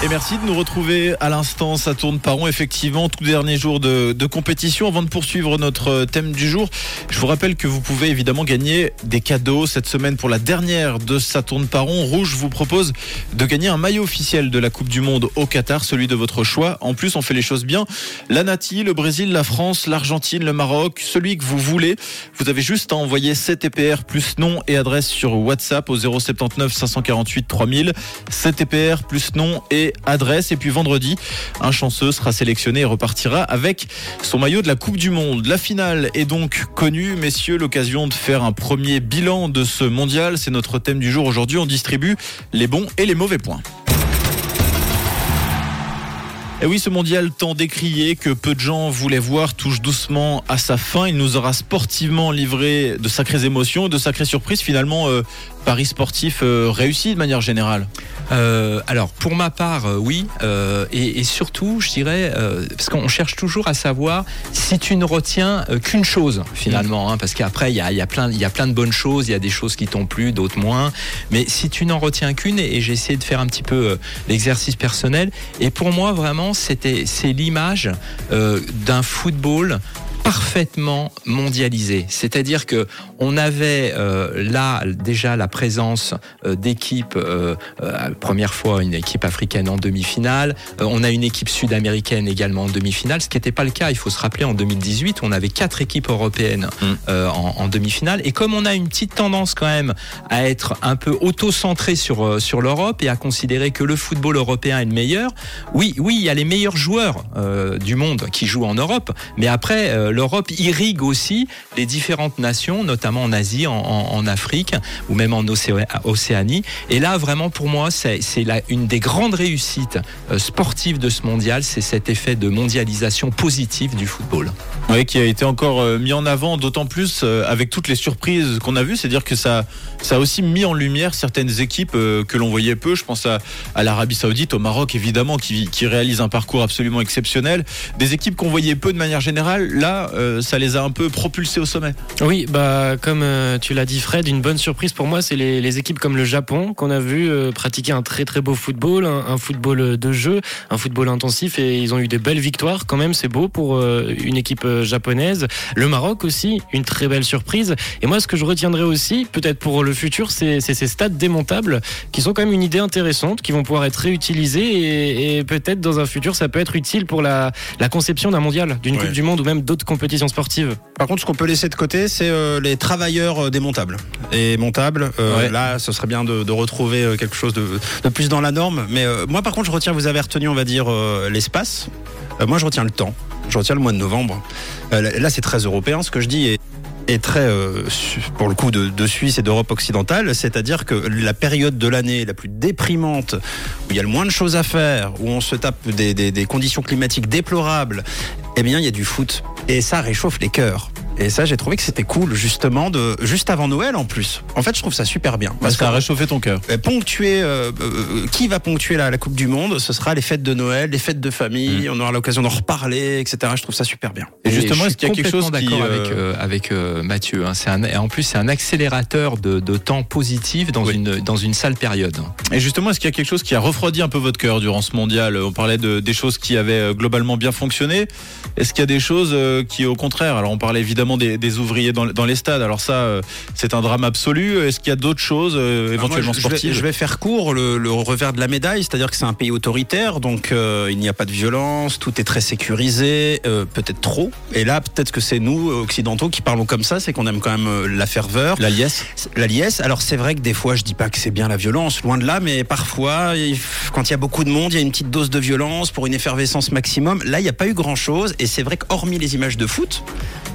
Et merci de nous retrouver à l'instant. Ça tourne par rond, effectivement, tout dernier jour de, compétition. Avant de poursuivre notre thème du jour, je vous rappelle que vous pouvez évidemment gagner des cadeaux cette semaine pour la dernière de Ça tourne par rond. Rouge vous propose de gagner un maillot officiel de la Coupe du Monde au Qatar, celui de votre choix. En plus, on fait les choses bien. La Nati, le Brésil, la France, l'Argentine, le Maroc, celui que vous voulez. Vous avez juste à envoyer 7 EPR plus nom et adresse sur WhatsApp au 079 548 3000. 7 EPR plus nom et adresse. Et puis vendredi, un chanceux sera sélectionné et repartira avec son maillot de la Coupe du Monde. La finale est donc connue, messieurs, l'occasion de faire un premier bilan de ce mondial. C'est notre thème du jour aujourd'hui. On distribue les bons et les mauvais points. Et oui, ce mondial tant décrié que peu de gens voulaient voir touche doucement à sa fin. Il nous aura sportivement livré de sacrées émotions, de sacrées surprises. Finalement, euh, Paris sportif euh, réussi de manière générale. Euh, alors pour ma part, euh, oui, et, surtout, je dirais, parce qu'on cherche toujours à savoir si tu ne retiens qu'une chose finalement, hein, parce qu'après il y a, plein, y a plein de bonnes choses, il y a des choses qui t'ont plu, d'autres moins, mais si tu n'en retiens qu'une, et, et j'ai essayé de faire un petit peu l'exercice personnel, et pour moi vraiment c'était, c'est l'image d'un football parfaitement mondialisé. C'est-à-dire que on avait euh, là déjà la présence euh, d'équipes, euh, euh, première fois une équipe africaine en demi-finale, Euh, on a une équipe sud-américaine également en demi-finale, ce qui n'était pas le cas, il faut se rappeler, en 2018, on avait quatre équipes européennes Mm. euh, en, en demi-finale, et comme on a une petite tendance quand même à être un peu auto-centré sur, euh, sur l'Europe et à considérer que le football européen est le meilleur, oui, oui, il y a les meilleurs joueurs euh, du monde qui jouent en Europe, mais après, euh, l'Europe irrigue aussi les différentes nations, notamment en Asie, en, Afrique ou même en Océ- Océanie. Et là, vraiment, pour moi, c'est une des grandes réussites euh, sportives de ce mondial, c'est cet effet de mondialisation positive du football. Oui, qui a été encore euh, mis en avant, d'autant plus euh, avec toutes les surprises qu'on a vues. C'est-à-dire que ça, ça a aussi mis en lumière certaines équipes que l'on voyait peu. Je pense à, à l'Arabie Saoudite, au Maroc évidemment, qui, qui réalise un parcours absolument exceptionnel. Des équipes qu'on voyait peu de manière générale, là, euh, ça les a un peu propulsés au sommet. Oui, bah comme euh, tu l'as dit Fred, une bonne surprise pour moi, c'est les, les équipes comme le Japon qu'on a vu euh, pratiquer un très très beau football, un, un football de jeu, un football intensif et ils ont eu des belles victoires quand même, c'est beau pour une équipe japonaise. Le Maroc aussi, une très belle surprise. Et moi ce que je retiendrai aussi, peut-être pour le futur, c'est c'est ces stades démontables qui sont quand même une idée intéressante, qui vont pouvoir être réutilisés et, et peut-être dans un futur ça peut être utile pour la, la conception d'un mondial, d'une Ouais. Coupe du Monde ou même d'autres compétitions sportives. Par contre, ce qu'on peut laisser de côté, c'est euh, les travailleurs euh, démontables. Et montables, euh, Ouais. là, ce serait bien de, de retrouver quelque chose de, de plus dans la norme. Mais euh, moi, par contre, je retiens, vous avez retenu, on va dire, l'espace. Moi, je retiens le temps. Je retiens le mois de novembre. Là, c'est très européen, ce que je dis. Et est très, euh, pour le coup, de, de Suisse et d'Europe occidentale, c'est-à-dire que la période de l'année la plus déprimante, où il y a le moins de choses à faire, où on se tape des, des- des conditions climatiques déplorables, eh bien, il y a du foot. Et ça réchauffe les cœurs. Et ça, j'ai trouvé que c'était cool, justement, de juste avant Noël en plus. En fait, je trouve ça super bien. Parce que ça a réchauffé ton cœur. euh, ponctuer, euh, euh, qui va ponctuer la, la Coupe du Monde Ce sera les fêtes de Noël, les fêtes de famille. On aura l'occasion d'en reparler, etc. Je trouve ça super bien. Et justement, est-ce qu'il y a quelque chose d'accord euh, avec euh, avec euh, Mathieu hein. C'est un et en plus c'est un accélérateur de, de temps positif dans Oui. une dans une sale période. Et justement, est-ce qu'il y a quelque chose qui a refroidi un peu votre cœur durant ce mondial? On parlait de, des choses qui avaient globalement bien fonctionné. Est-ce qu'il y a des choses qui, au contraire, alors on parlait évidemment des, des ouvriers dans, dans les stades, alors ça, euh, c'est un drame absolu. Est-ce qu'il y a d'autres choses, euh, éventuellement moi, je vais- sportives je vais, faire court le, le revers de la médaille, c'est-à-dire que c'est un pays autoritaire, donc euh, il n'y a pas de violence, tout est très sécurisé, peut-être trop. Et là, peut-être que c'est nous, occidentaux, qui parlons comme ça, c'est qu'on aime quand même la ferveur. La liesse La liesse, alors c'est vrai que des fois, je dis pas que c'est bien la violence, loin de là, mais parfois, quand il y a beaucoup de monde, il y a une petite dose de violence pour une effervescence maximum. Là, il n'y a pas eu grand-chose, et c'est vrai qu'hormis les images de foot,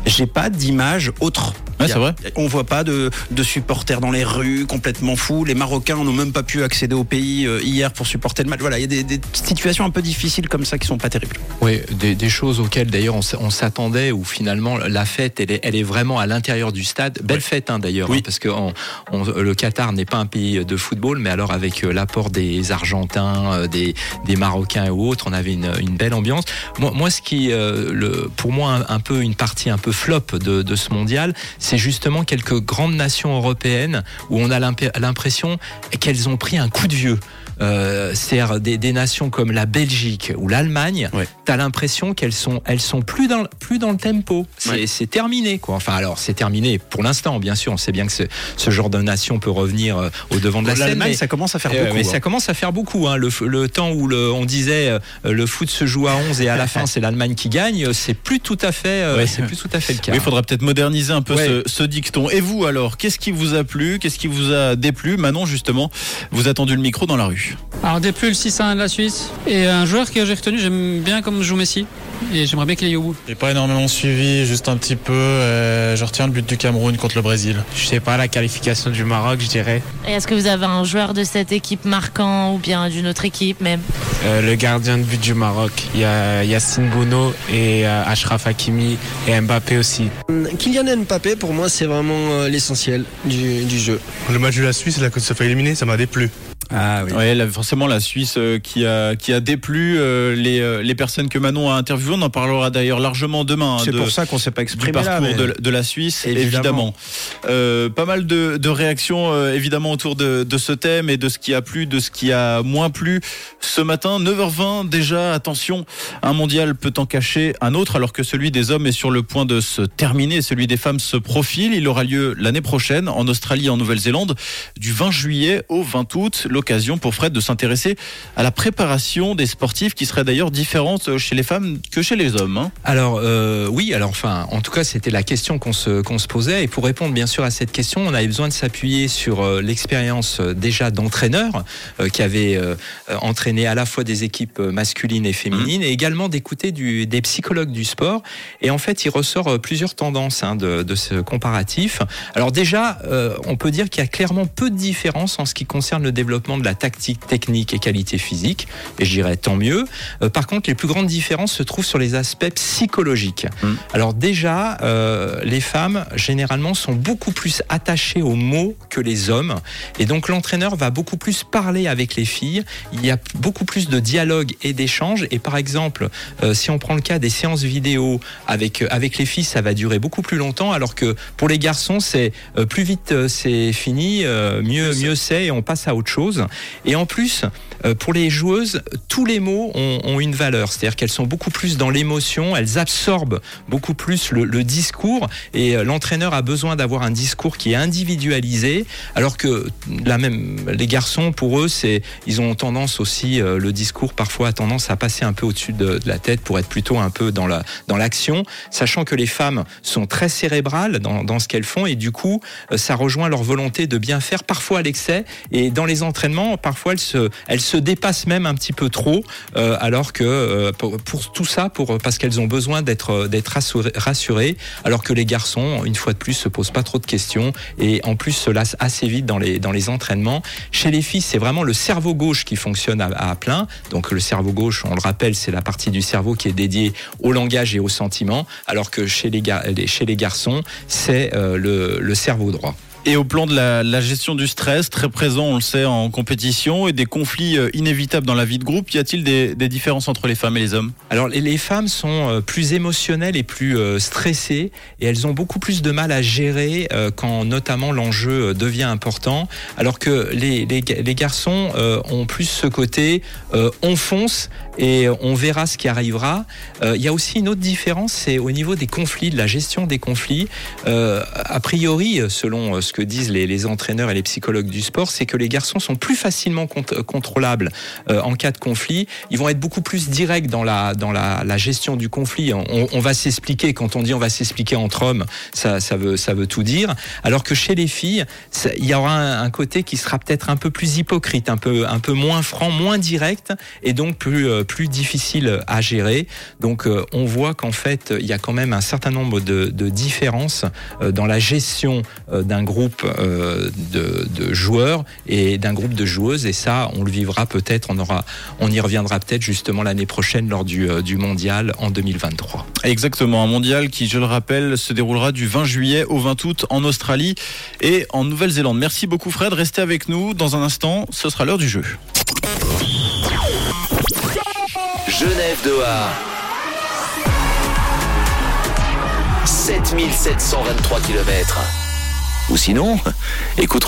j'ai pas d'image autre. Ouais, c'est vrai. On voit pas de, de supporters dans les rues complètement fous. Les Marocains n'ont même pas pu accéder au pays euh, hier pour supporter le match. Voilà, il y a des, des situations un peu difficiles comme ça qui sont pas terribles. Oui, des, des choses auxquelles d'ailleurs on, s'attendait, où finalement la fête, elle est, elle est vraiment à l'intérieur du stade. Belle fête hein, d'ailleurs, Oui. hein, parce que on- on- le Qatar n'est pas un pays de football, mais alors avec euh, l'apport des Argentins, euh, des, des Marocains et autres, on avait une, une belle ambiance. Moi, moi ce qui, euh, le, pour moi, un, un peu une partie un peu flop de, de ce mondial, c'est c'est justement quelques grandes nations européennes où on a l'impression qu'elles ont pris un coup de vieux euh, c'est-à-dire des, des, nations comme la Belgique ou l'Allemagne, ouais. tu as l'impression qu'elles sont, elles sont plus dans, plus dans le tempo. C'est ouais. terminé, quoi. Enfin, alors, c'est terminé pour l'instant, bien sûr. On sait bien que ce, ce genre de nation peut revenir euh, au devant de la scène. L'Allemagne, ça commence à faire euh, beaucoup. Mais hein. ça commence à faire beaucoup. Hein. Le, le, temps où le, on disait euh, le foot se joue à 11 et à la fin, c'est l'Allemagne qui gagne, c'est plus tout à fait, euh, c'est plus tout à fait le cas. Oui, il faudra peut-être moderniser un peu ce, ce, dicton. Et vous, alors, qu'est-ce qui vous a plu Qu'est-ce qui vous a déplu? Manon, justement, vous a tendu le micro dans la rue. Alors, déplu le 6-1 de la Suisse. Et un joueur que j'ai retenu, j'aime bien comme joue Messi. Et j'aimerais bien qu'il aille au bout. J'ai pas énormément suivi, juste un petit peu. Euh, je retiens le but du Cameroun contre le Brésil. Je sais pas, la qualification du Maroc, je dirais. Et est-ce que vous avez un joueur de cette équipe marquant ou bien d'une autre équipe même? Euh, Le gardien de but du Maroc. Il y a Yacine Bouno et euh, Ashraf Hakimi et Mbappé aussi. Kylian Mbappé, pour moi, c'est vraiment euh, l'essentiel du, du, jeu. Le match de la Suisse, là, quand ça fait éliminer, ça m'a déplu. Ah oui. Ouais, là, forcément la Suisse euh, qui a qui a déplu euh, les euh, les personnes que Manon a interviewées. On en parlera d'ailleurs largement demain. C'est de, pour ça qu'on s'est pas exprimé du parcours là, mais... de, de, la Suisse, évidemment. évidemment. pas mal de, de réactions évidemment autour de, de ce thème et de ce qui a plu, de ce qui a moins plu ce matin. 9h20 déjà. Attention, un mondial peut en cacher un autre alors que celui des hommes est sur le point de se terminer. Celui des femmes se profile. Il aura lieu l'année prochaine en Australie et en Nouvelle-Zélande du 20 juillet au 20 août l'occasion pour Fred de s'intéresser à la préparation des sportifs qui serait d'ailleurs différente chez les femmes que chez les hommes. Hein. Alors euh, oui, alors enfin, en tout cas, c'était la question qu'on se, qu'on se posait. Et pour répondre bien sûr à cette question, on avait besoin de s'appuyer sur euh, l'expérience euh, déjà d'entraîneurs euh, qui avaient euh, entraîné à la fois des équipes masculines et féminines, mmh. et également d'écouter des psychologues du sport. Et en fait, il ressort plusieurs tendances hein, de, de, ce comparatif. Alors déjà, on peut dire qu'il y a clairement peu de différence en ce qui concerne le développement de la tactique, technique et qualité physique, et je dirais tant mieux. Euh, par contre, les plus grandes différences se trouvent sur les aspects psychologiques. Mmh. Alors déjà, euh, les femmes, généralement, sont beaucoup plus attachées aux mots que les hommes, et donc l'entraîneur va beaucoup plus parler avec les filles, il y a beaucoup plus de dialogue et d'échange, et par exemple, euh, si on prend le cas des séances vidéo avec, avec les filles, ça va durer beaucoup plus longtemps, alors que pour les garçons, c'est plus vite c'est fini, mieux, mieux c'est, et on passe à autre chose. Et en plus, pour les joueuses, tous les mots ont, une valeur, c'est-à-dire qu'elles sont beaucoup plus dans l'émotion, elles absorbent beaucoup plus le, discours, et l'entraîneur a besoin d'avoir un discours qui est individualisé, alors que la même, les garçons, pour eux, c'est, ils ont tendance aussi, le discours parfois a tendance à passer un peu au-dessus de, de, la tête pour être plutôt un peu dans la dans l'action, sachant que les femmes sont très cérébrales dans, dans ce qu'elles font, et du coup, ça rejoint leur volonté de bien faire, parfois à l'excès, et dans les entraînements, parfois elles se, dépassent même un petit peu trop, euh, alors que euh, pour, tout ça, parce qu'elles ont besoin d'être d'être rassurées, alors que les garçons, une fois de plus, se posent pas trop de questions et en plus se lassent assez vite dans les entraînements. Chez les filles, c'est vraiment le cerveau gauche qui fonctionne à, plein. Donc le cerveau gauche, on le rappelle, c'est la partie du cerveau qui est dédiée au langage et au sentiment, alors que chez les, garçons, c'est euh, le cerveau droit. Et au plan de la, la, gestion du stress, très présent, on le sait, en compétition, et des conflits inévitables dans la vie de groupe, y a-t-il des, des, différences entre les femmes et les hommes? Alors, les, les, femmes sont plus émotionnelles et plus euh, stressées, et elles ont beaucoup plus de mal à gérer euh, quand notamment l'enjeu devient important, alors que les, les, les garçons euh, ont plus ce côté on fonce et on verra ce qui arrivera. Il y a aussi une autre différence, c'est au niveau des conflits, de la gestion des conflits. a priori, selon ce que disent les, les, entraîneurs et les psychologues du sport, c'est que les garçons sont plus facilement cont contrôlables euh, en cas de conflit. Ils vont être beaucoup plus directs dans la, dans la, la gestion du conflit. On, on va s'expliquer, quand on dit on va s'expliquer entre hommes, ça, ça, veut, ça veut tout dire. Alors que chez les filles, il y aura un, côté qui sera peut-être un peu plus hypocrite, un peu, un peu moins franc, moins direct, et donc plus, euh, plus difficile à gérer. Donc euh, on voit qu'en fait, il y a quand même un certain nombre de, de différences euh, dans la gestion d'un groupe groupe euh, de, de, joueurs et d'un groupe de joueuses. Et ça on le vivra peut-être. On aura on y reviendra peut-être justement l'année prochaine lors du, euh, du mondial en 2023 exactement. Un mondial qui je le rappelle se déroulera du 20 juillet au 20 août en Australie et en Nouvelle-Zélande. Merci beaucoup Fred. Restez avec nous. Dans un instant ce sera l'heure du jeu. Genève Doha 7723 km. Ou sinon, écoute.